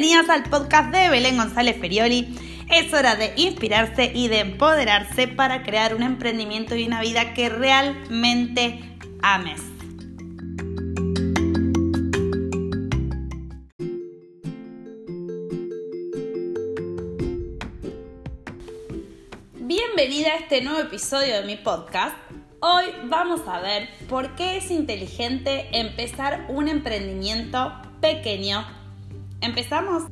Bienvenidas al podcast de Belén González Ferioli. Es hora de inspirarse y de empoderarse para crear un emprendimiento y una vida que realmente ames. Bienvenida a este nuevo episodio de mi podcast. Hoy vamos a ver por qué es inteligente empezar un emprendimiento pequeño ¿Empezamos?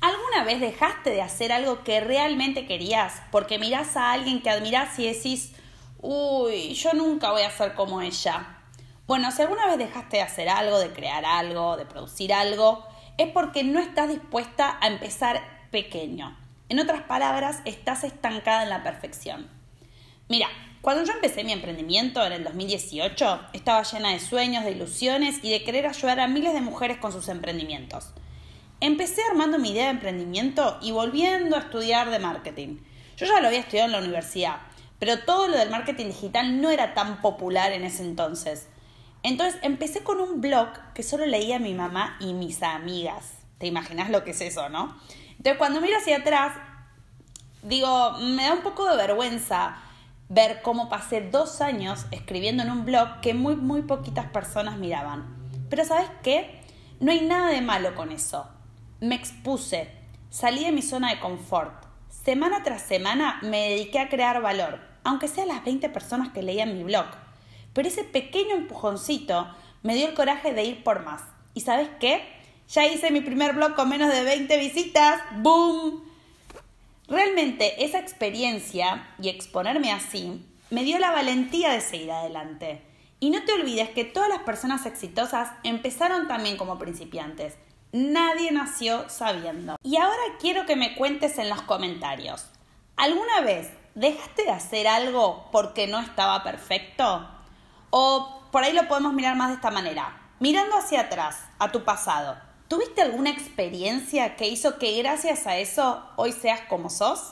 ¿Alguna vez dejaste de hacer algo que realmente querías porque mirás a alguien que admirás y decís, uy, yo nunca voy a ser como ella? Bueno, si alguna vez dejaste de hacer algo, de crear algo, de producir algo, es porque no estás dispuesta a empezar pequeño. En otras palabras, estás estancada en la perfección. Mira, cuando yo empecé mi emprendimiento en el 2018, estaba llena de sueños, de ilusiones y de querer ayudar a miles de mujeres con sus emprendimientos. Empecé armando mi idea de emprendimiento y volviendo a estudiar de marketing. Yo ya lo había estudiado en la universidad, pero todo lo del marketing digital no era tan popular en ese entonces. Entonces empecé con un blog que solo leía mi mamá y mis amigas. ¿Te imaginas lo que es eso, no? Entonces cuando miro hacia atrás, digo, me da un poco de vergüenza ver cómo pasé dos años escribiendo en un blog que muy, muy poquitas personas miraban. Pero ¿sabes qué? No hay nada de malo con eso. Me expuse, salí de mi zona de confort. Semana tras semana me dediqué a crear valor, aunque sean las 20 personas que leían mi blog. Pero ese pequeño empujoncito me dio el coraje de ir por más. ¿Y sabes qué? Ya hice mi primer blog con menos de 20 visitas. ¡Boom! Realmente esa experiencia y exponerme así me dio la valentía de seguir adelante. Y no te olvides que todas las personas exitosas empezaron también como principiantes. Nadie nació sabiendo. Y ahora quiero que me cuentes en los comentarios. ¿Alguna vez dejaste de hacer algo porque no estaba perfecto? O por ahí lo podemos mirar más de esta manera. Mirando hacia atrás, a tu pasado, ¿Tuviste alguna experiencia que hizo que gracias a eso hoy seas como sos?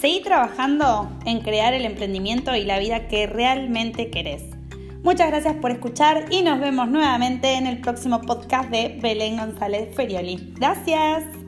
Seguí trabajando en crear el emprendimiento y la vida que realmente querés. Muchas gracias por escuchar y nos vemos nuevamente en el próximo podcast de Belén González Ferioli. Gracias.